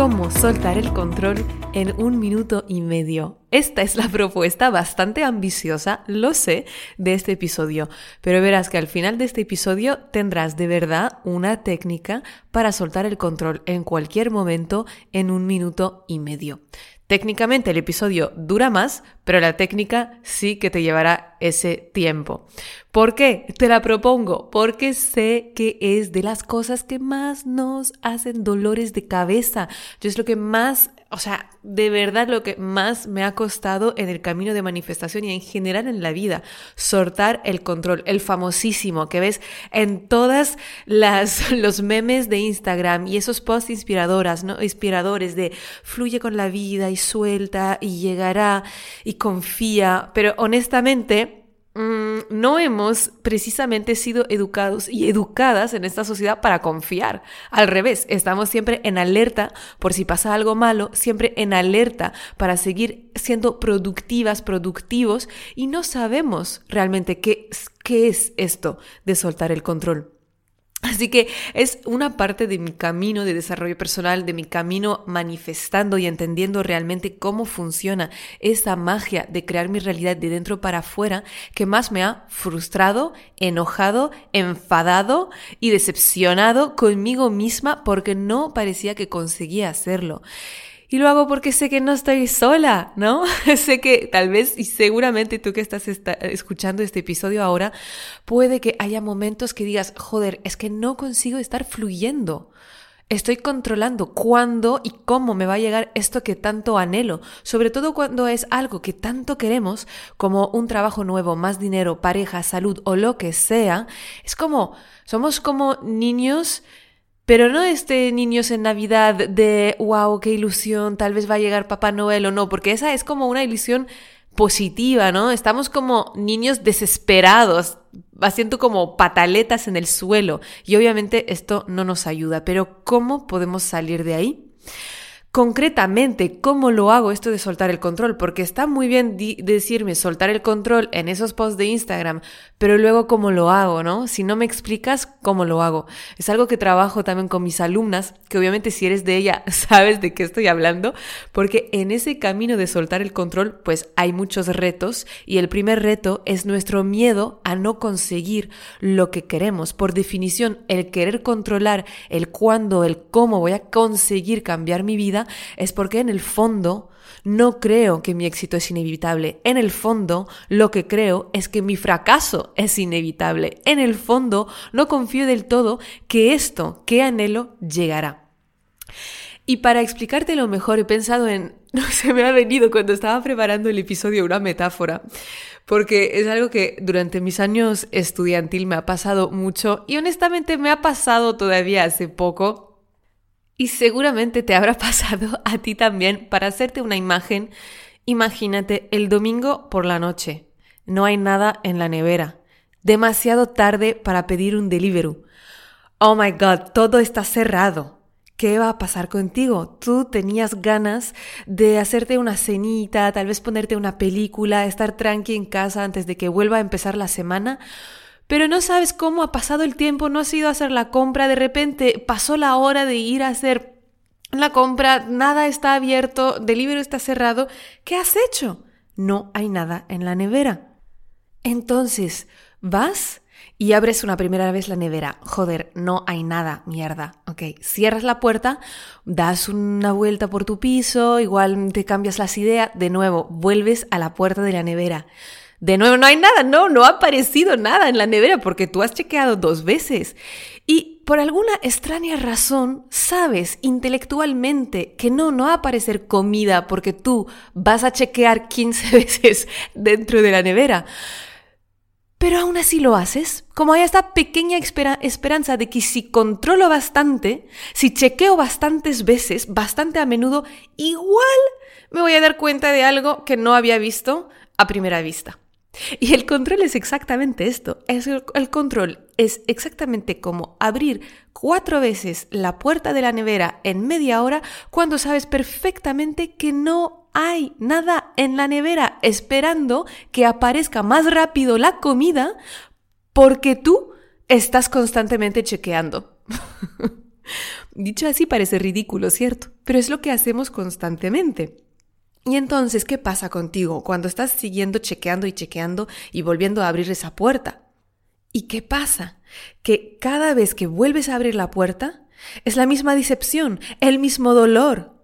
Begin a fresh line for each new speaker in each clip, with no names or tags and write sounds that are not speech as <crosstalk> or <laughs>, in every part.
¿Cómo soltar el control en un minuto y medio? Esta es la propuesta bastante ambiciosa, lo sé, de este episodio, pero verás que al final de este episodio tendrás de verdad una técnica para soltar el control en cualquier momento en un minuto y medio. Técnicamente el episodio dura más, pero la técnica sí que te llevará ese tiempo. ¿Por qué? Te la propongo porque sé que es de las cosas que más nos hacen dolores de cabeza. Yo es lo que más o sea, de verdad lo que más me ha costado en el camino de manifestación y en general en la vida, soltar el control, el famosísimo que ves en todas las <laughs> los memes de Instagram y esos posts inspiradoras, ¿no? Inspiradores de fluye con la vida y suelta y llegará y confía, pero honestamente Mm, no hemos precisamente sido educados y educadas en esta sociedad para confiar. Al revés, estamos siempre en alerta por si pasa algo malo, siempre en alerta para seguir siendo productivas, productivos y no sabemos realmente qué, qué es esto de soltar el control. Así que es una parte de mi camino de desarrollo personal, de mi camino manifestando y entendiendo realmente cómo funciona esa magia de crear mi realidad de dentro para afuera que más me ha frustrado, enojado, enfadado y decepcionado conmigo misma porque no parecía que conseguía hacerlo. Y lo hago porque sé que no estoy sola, ¿no? <laughs> sé que tal vez y seguramente tú que estás escuchando este episodio ahora, puede que haya momentos que digas, joder, es que no consigo estar fluyendo. Estoy controlando cuándo y cómo me va a llegar esto que tanto anhelo, sobre todo cuando es algo que tanto queremos, como un trabajo nuevo, más dinero, pareja, salud o lo que sea. Es como, somos como niños pero no este niños en Navidad de, wow, qué ilusión, tal vez va a llegar Papá Noel o no, porque esa es como una ilusión positiva, ¿no? Estamos como niños desesperados, haciendo como pataletas en el suelo. Y obviamente esto no nos ayuda, pero ¿cómo podemos salir de ahí? Concretamente cómo lo hago esto de soltar el control, porque está muy bien decirme soltar el control en esos posts de Instagram, pero luego cómo lo hago, ¿no? Si no me explicas cómo lo hago. Es algo que trabajo también con mis alumnas, que obviamente si eres de ella <laughs> sabes de qué estoy hablando, porque en ese camino de soltar el control, pues hay muchos retos y el primer reto es nuestro miedo a no conseguir lo que queremos. Por definición, el querer controlar el cuándo, el cómo voy a conseguir cambiar mi vida, es porque en el fondo no creo que mi éxito es inevitable. En el fondo, lo que creo es que mi fracaso es inevitable. En el fondo, no confío del todo que esto que anhelo llegará. Y para explicártelo mejor, he pensado en, <laughs> no se me ha venido cuando estaba preparando el episodio una metáfora, porque es algo que durante mis años estudiantil me ha pasado mucho y honestamente me ha pasado todavía hace poco y seguramente te habrá <laughs> pasado a ti también para hacerte una imagen. Imagínate el domingo por la noche. No hay nada en la nevera. Demasiado tarde para pedir un delivery. Oh my god, todo está cerrado. ¿Qué va a pasar contigo? Tú tenías ganas de hacerte una cenita, tal vez ponerte una película, estar tranqui en casa antes de que vuelva a empezar la semana pero no sabes cómo ha pasado el tiempo, no has ido a hacer la compra, de repente pasó la hora de ir a hacer la compra, nada está abierto, el libro está cerrado, ¿qué has hecho? No hay nada en la nevera. Entonces, vas y abres una primera vez la nevera. Joder, no hay nada, mierda. Ok, cierras la puerta, das una vuelta por tu piso, igual te cambias las ideas, de nuevo, vuelves a la puerta de la nevera. De nuevo, no hay nada, no, no ha aparecido nada en la nevera porque tú has chequeado dos veces. Y por alguna extraña razón, sabes intelectualmente que no, no va a aparecer comida porque tú vas a chequear 15 <laughs> veces dentro de la nevera. Pero aún así lo haces, como hay esta pequeña esperanza de que si controlo bastante, si chequeo bastantes veces, bastante a menudo, igual me voy a dar cuenta de algo que no había visto a primera vista. Y el control es exactamente esto. Es el, el, control es exactamente como abrir cuatro veces la puerta de la nevera en media hora cuando sabes perfectamente que no hay nada en la nevera esperando que aparezca más rápido la comida porque tú estás constantemente chequeando. <laughs> Dicho así parece ridículo, ¿cierto? Pero es lo que hacemos constantemente. Y entonces, ¿qué pasa contigo cuando estás siguiendo chequeando y chequeando y volviendo a abrir esa puerta? ¿Y qué pasa? Que cada vez que vuelves a abrir la puerta, es la misma decepción, el mismo dolor,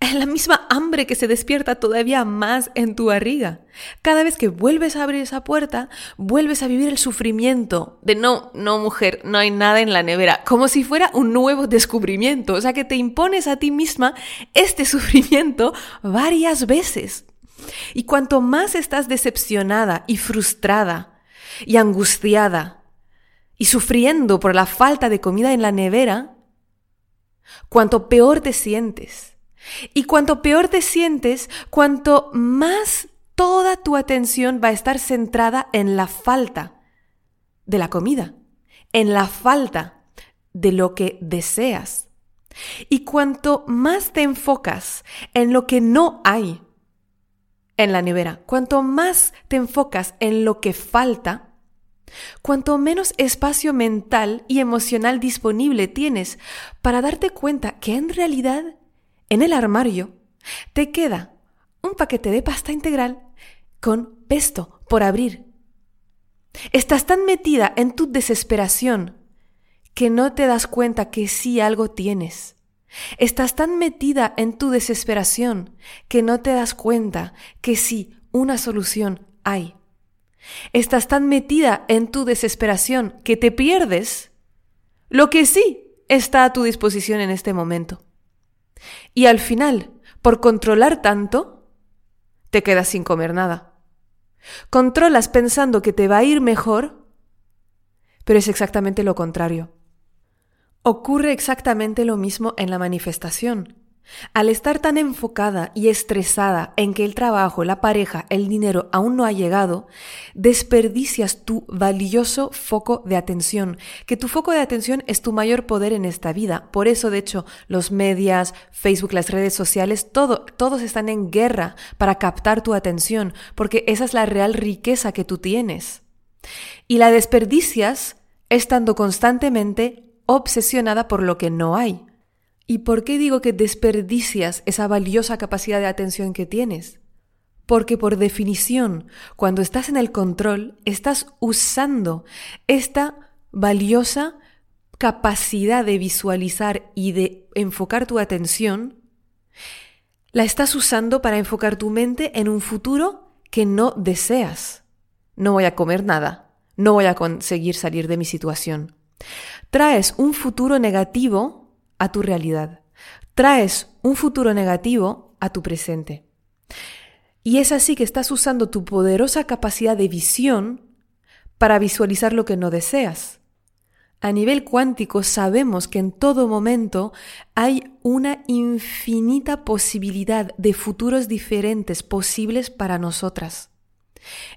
es la misma hambre que se despierta todavía más en tu barriga. Cada vez que vuelves a abrir esa puerta, vuelves a vivir el sufrimiento de no, no mujer, no hay nada en la nevera, como si fuera un nuevo descubrimiento. O sea que te impones a ti misma este <laughs> sufrimiento varias veces. Y cuanto más estás decepcionada y frustrada y angustiada y sufriendo por la falta de comida en la nevera, cuanto peor te sientes y cuanto peor te sientes, cuanto más toda tu atención va a estar centrada en la falta de la comida, en la falta de lo que deseas. Y cuanto más te enfocas en lo que no hay en la nevera, cuanto más te enfocas en lo que falta, cuanto menos espacio mental y emocional disponible tienes para darte cuenta que en realidad en el armario te queda un paquete de pasta integral con pesto por abrir. Estás tan metida en tu desesperación que no te das cuenta que sí algo tienes. Estás tan metida en tu desesperación que no te das cuenta que sí una solución hay. Estás tan metida en tu desesperación que te pierdes lo que sí está a tu disposición en este momento. Y al final, por controlar tanto, te quedas sin comer nada. Controlas pensando que te va a ir mejor, pero es exactamente lo contrario. Ocurre exactamente lo mismo en la manifestación. Al estar tan enfocada y estresada en que el trabajo, la pareja, el dinero aún no ha llegado, desperdicias tu valioso foco de atención, que tu foco de atención es tu mayor poder en esta vida. Por eso, de hecho, los medios, Facebook, las redes sociales, todo, todos están en guerra para captar tu atención, porque esa es la real riqueza que tú tienes. Y la desperdicias estando constantemente obsesionada por lo que no hay. ¿Y por qué digo que desperdicias esa valiosa capacidad de atención que tienes? Porque por definición, cuando estás en el control, estás usando esta valiosa capacidad de visualizar y de enfocar tu atención, la estás usando para enfocar tu mente en un futuro que no deseas. No voy a comer nada, no voy a conseguir salir de mi situación. Traes un futuro negativo a tu realidad. Traes un futuro negativo a tu presente. Y es así que estás usando tu poderosa capacidad de visión para visualizar lo que no deseas. A nivel cuántico sabemos que en todo momento hay una infinita posibilidad de futuros diferentes posibles para nosotras.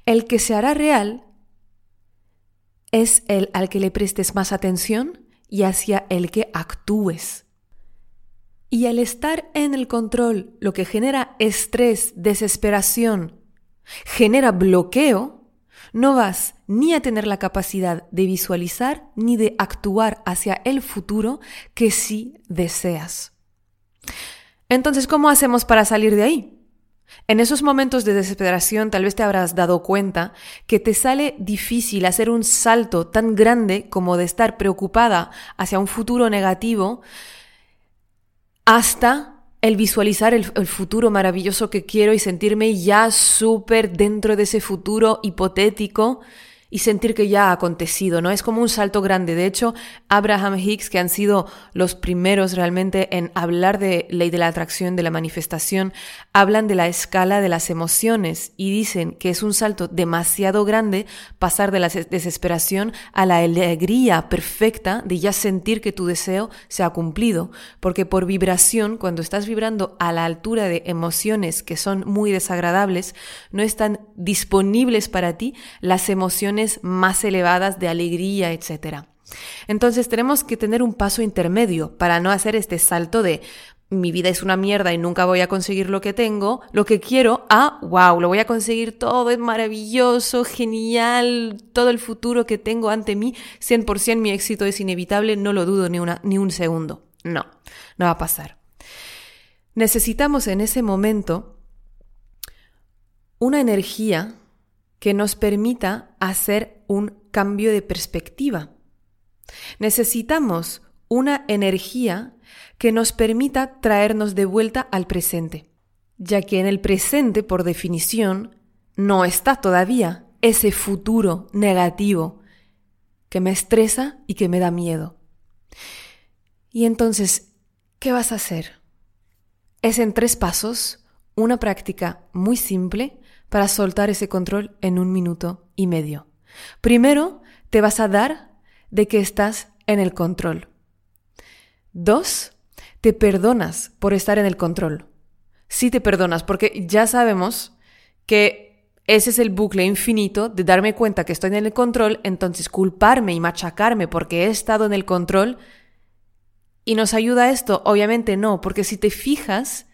El que se hará real es el al que le prestes más atención y hacia el que actúes. Y al estar en el control, lo que genera estrés, desesperación, genera bloqueo, no vas ni a tener la capacidad de visualizar ni de actuar hacia el futuro que sí deseas. Entonces, ¿cómo hacemos para salir de ahí? En esos momentos de desesperación tal vez te habrás dado cuenta que te sale difícil hacer un salto tan grande como de estar preocupada hacia un futuro negativo hasta el visualizar el, futuro maravilloso que quiero y sentirme ya súper dentro de ese futuro hipotético y sentir que ya ha acontecido, ¿no? Es como un salto grande. De hecho, Abraham Hicks, que han sido los primeros realmente en hablar de ley de la atracción, de la manifestación, hablan de la escala de las emociones y dicen que es un salto demasiado grande pasar de la desesperación a la alegría perfecta de ya sentir que tu deseo se ha cumplido. Porque por vibración, cuando estás vibrando a la altura de emociones que son muy desagradables, no están disponibles para ti las emociones más elevadas de alegría, etc. Entonces tenemos que tener un paso intermedio para no hacer este salto de mi vida es una mierda y nunca voy a conseguir lo que tengo, lo que quiero, a wow, lo voy a conseguir todo, es maravilloso, genial, todo el futuro que tengo ante mí, 100% mi éxito es inevitable, no lo dudo ni, una, ni un segundo. No, no va a pasar. Necesitamos en ese momento una energía que nos permita hacer un cambio de perspectiva. Necesitamos una energía que nos permita traernos de vuelta al presente, ya que en el presente, por definición, no está todavía ese futuro negativo que me estresa y que me da miedo. Y entonces, ¿qué vas a hacer? Es en tres pasos, una práctica muy simple para soltar ese control en un minuto y medio. Primero, te vas a dar de que estás en el control. Dos, te perdonas por estar en el control. Sí te perdonas, porque ya sabemos que ese es el bucle infinito de darme cuenta que estoy en el control, entonces culparme y machacarme porque he estado en el control. ¿Y nos ayuda esto? Obviamente no, porque si te fijas,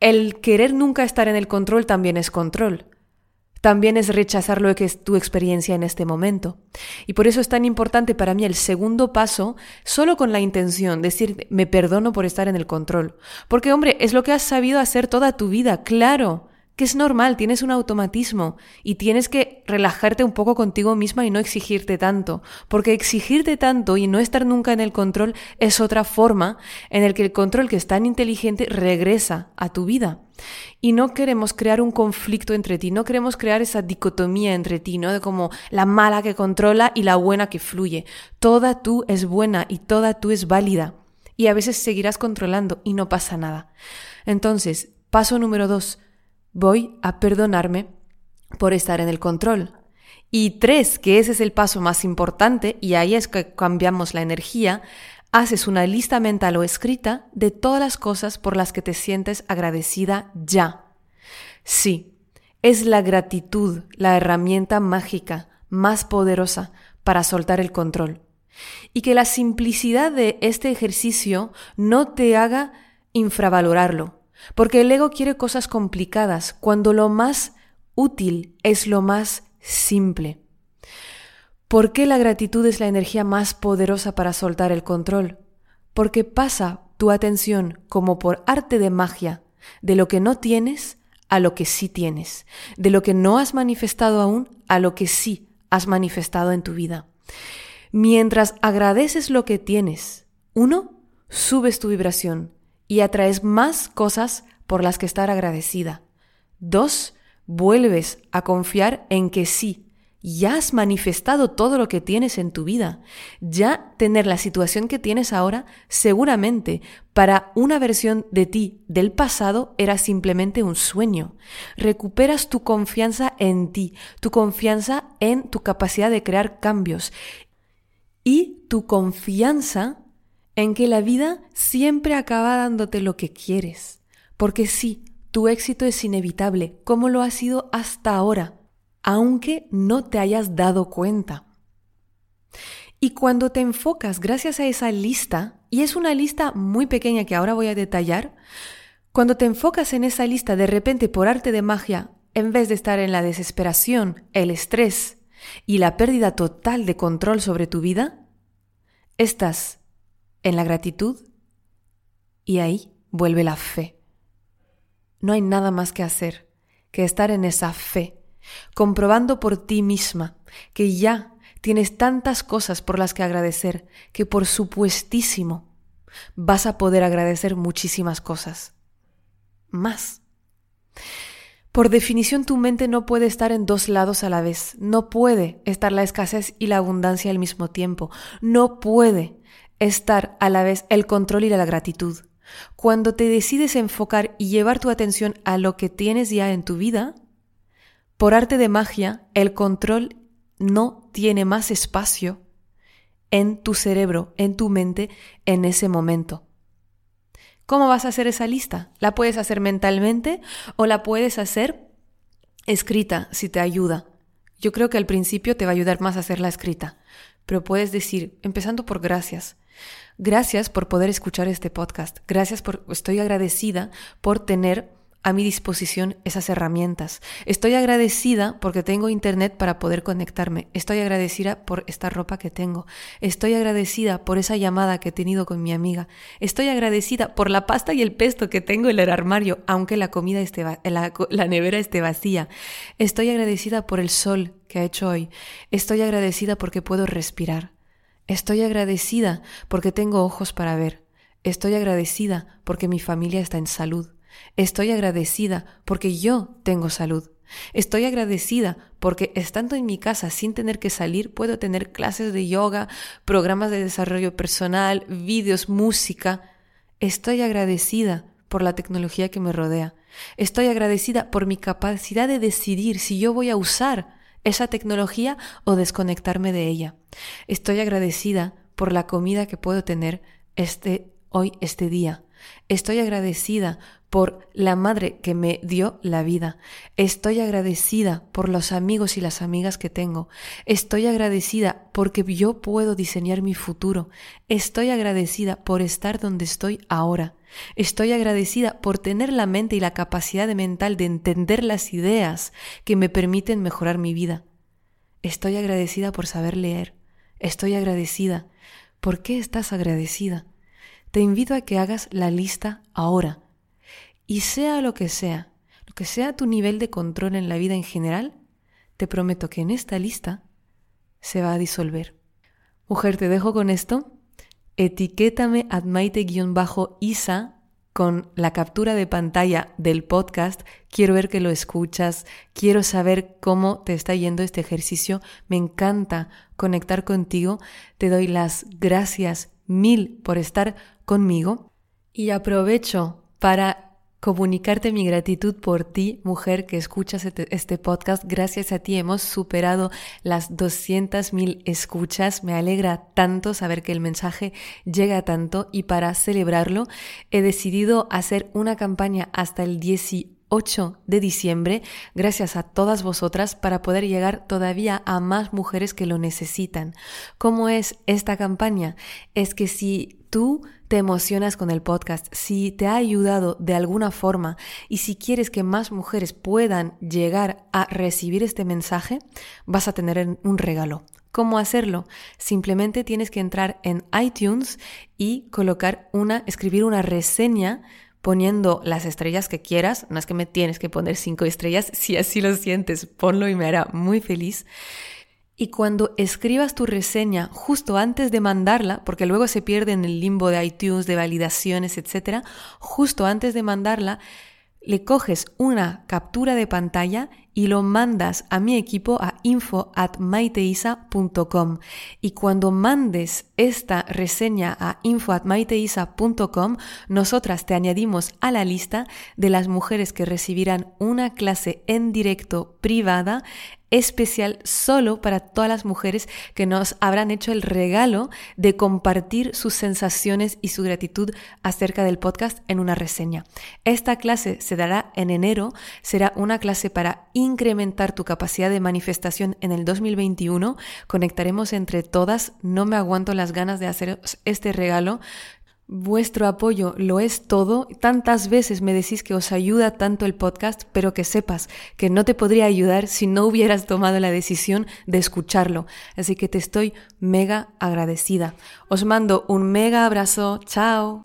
el querer nunca estar en el control también es control. También es rechazar lo que es tu experiencia en este momento. Y por eso es tan importante para mí el segundo paso, solo con la intención, de decir, me perdono por estar en el control. Porque, hombre, es lo que has sabido hacer toda tu vida, claro que es normal, tienes un automatismo y tienes que relajarte un poco contigo misma y no exigirte tanto, porque exigirte tanto y no estar nunca en el control es otra forma en el que el control que es tan inteligente regresa a tu vida. Y no queremos crear un conflicto entre ti, no queremos crear esa dicotomía entre ti, ¿no? De como la mala que controla y la buena que fluye. Toda tú es buena y toda tú es válida. Y a veces seguirás controlando y no pasa nada. Entonces, paso número dos, voy a perdonarme por estar en el control. Y tres, que ese es el paso más importante, y ahí es que cambiamos la energía, haces una lista mental o escrita de todas las cosas por las que te sientes agradecida ya. Sí, es la gratitud la herramienta mágica más poderosa para soltar el control. Y que la simplicidad de este ejercicio no te haga infravalorarlo, porque el ego quiere cosas complicadas cuando lo más útil es lo más simple. ¿Por qué la gratitud es la energía más poderosa para soltar el control? Porque pasa tu atención como por arte de magia de lo que no tienes a lo que sí tienes, de lo que no has manifestado aún a lo que sí has manifestado en tu vida. Mientras agradeces lo que tienes, uno, subes tu vibración y atraes más cosas por las que estar agradecida. Dos, vuelves a confiar en que sí, ya has manifestado todo lo que tienes en tu vida. Ya tener la situación que tienes ahora, seguramente para una versión de ti del pasado era simplemente un sueño. Recuperas tu confianza en ti, tu confianza en tu capacidad de crear cambios y tu confianza en que la vida siempre acaba dándote lo que quieres. Porque sí, tu éxito es inevitable, como lo ha sido hasta ahora, aunque no te hayas dado cuenta. Y cuando te enfocas gracias a esa lista, y es una lista muy pequeña que ahora voy a detallar, cuando te enfocas en esa lista de repente por arte de magia, en vez de estar en la desesperación, el estrés y la pérdida total de control sobre tu vida, estás en la gratitud y ahí vuelve la fe. No hay nada más que hacer que estar en esa fe, comprobando por ti misma que ya tienes tantas cosas por las que agradecer que por supuestísimo vas a poder agradecer muchísimas cosas. Más. Por definición, tu mente no puede estar en dos lados a la vez. No puede estar la escasez y la abundancia al mismo tiempo. No puede estar a la vez el control y la gratitud. Cuando te decides enfocar y llevar tu atención a lo que tienes ya en tu vida, por arte de magia, el control no tiene más espacio en tu cerebro, en tu mente, en ese momento. ¿Cómo vas a hacer esa lista? ¿La puedes hacer mentalmente o la puedes hacer escrita si te ayuda? Yo creo que al principio te va a ayudar más a hacerla escrita, pero puedes decir, empezando por gracias. Gracias por poder escuchar este podcast. Gracias por, estoy agradecida por tener a mi disposición esas herramientas. Estoy agradecida porque tengo internet para poder conectarme. Estoy agradecida por esta ropa que tengo. Estoy agradecida por esa llamada que he tenido con mi amiga. Estoy agradecida por la pasta y el pesto que tengo en el armario, aunque la comida esté la, la nevera esté vacía. Estoy agradecida por el sol que ha hecho hoy. Estoy agradecida porque puedo respirar. Estoy agradecida porque tengo ojos para ver. Estoy agradecida porque mi familia está en salud. Estoy agradecida porque yo tengo salud. Estoy agradecida porque estando en mi casa sin tener que salir puedo tener clases de yoga, programas de desarrollo personal, vídeos, música. Estoy agradecida por la tecnología que me rodea. Estoy agradecida por mi capacidad de decidir si yo voy a usar esa tecnología o desconectarme de ella. Estoy agradecida por la comida que puedo tener este hoy este día. Estoy agradecida por la madre que me dio la vida. Estoy agradecida por los amigos y las amigas que tengo. Estoy agradecida porque yo puedo diseñar mi futuro. Estoy agradecida por estar donde estoy ahora. Estoy agradecida por tener la mente y la capacidad mental de entender las ideas que me permiten mejorar mi vida. Estoy agradecida por saber leer. Estoy agradecida. ¿Por qué estás agradecida? Te invito a que hagas la lista ahora y sea lo que sea, lo que sea tu nivel de control en la vida en general, te prometo que en esta lista se va a disolver. Mujer, te dejo con esto. Etiquétame admaite-isa con la captura de pantalla del podcast. Quiero ver que lo escuchas, quiero saber cómo te está yendo este ejercicio. Me encanta conectar contigo. Te doy las gracias mil por estar conmigo y aprovecho para comunicarte mi gratitud por ti, mujer que escuchas este, este podcast. Gracias a ti hemos superado las 200.000 escuchas. Me alegra tanto saber que el mensaje llega tanto y para celebrarlo he decidido hacer una campaña hasta el 18 8 de diciembre, gracias a todas vosotras, para poder llegar todavía a más mujeres que lo necesitan. ¿Cómo es esta campaña? Es que si tú te emocionas con el podcast, si te ha ayudado de alguna forma y si quieres que más mujeres puedan llegar a recibir este mensaje, vas a tener un regalo. ¿Cómo hacerlo? Simplemente tienes que entrar en iTunes y colocar una, escribir una reseña poniendo las estrellas que quieras. No es que me tienes que poner cinco estrellas, si así lo sientes, ponlo y me hará muy feliz. Y cuando escribas tu reseña justo antes de mandarla, porque luego se pierde en el limbo de iTunes, de validaciones, etc., justo antes de mandarla, le coges una captura de pantalla y lo mandas a mi equipo a info at maiteisa.com. Y cuando mandes esta reseña a info at maiteisa.com, nosotras te añadimos a la lista de las mujeres que recibirán una clase en directo privada especial solo para todas las mujeres que nos habrán hecho el regalo de compartir sus sensaciones y su gratitud acerca del podcast en una reseña. Esta clase se dará en enero, será una clase para incrementar tu capacidad de manifestación en el 2021. Conectaremos entre todas, no me aguanto las ganas de hacer este regalo. Vuestro apoyo lo es todo. Tantas veces me decís que os ayuda tanto el podcast, pero que sepas que no te podría ayudar si no hubieras tomado la decisión de escucharlo. Así que te estoy mega agradecida. Os mando un mega abrazo. Chao.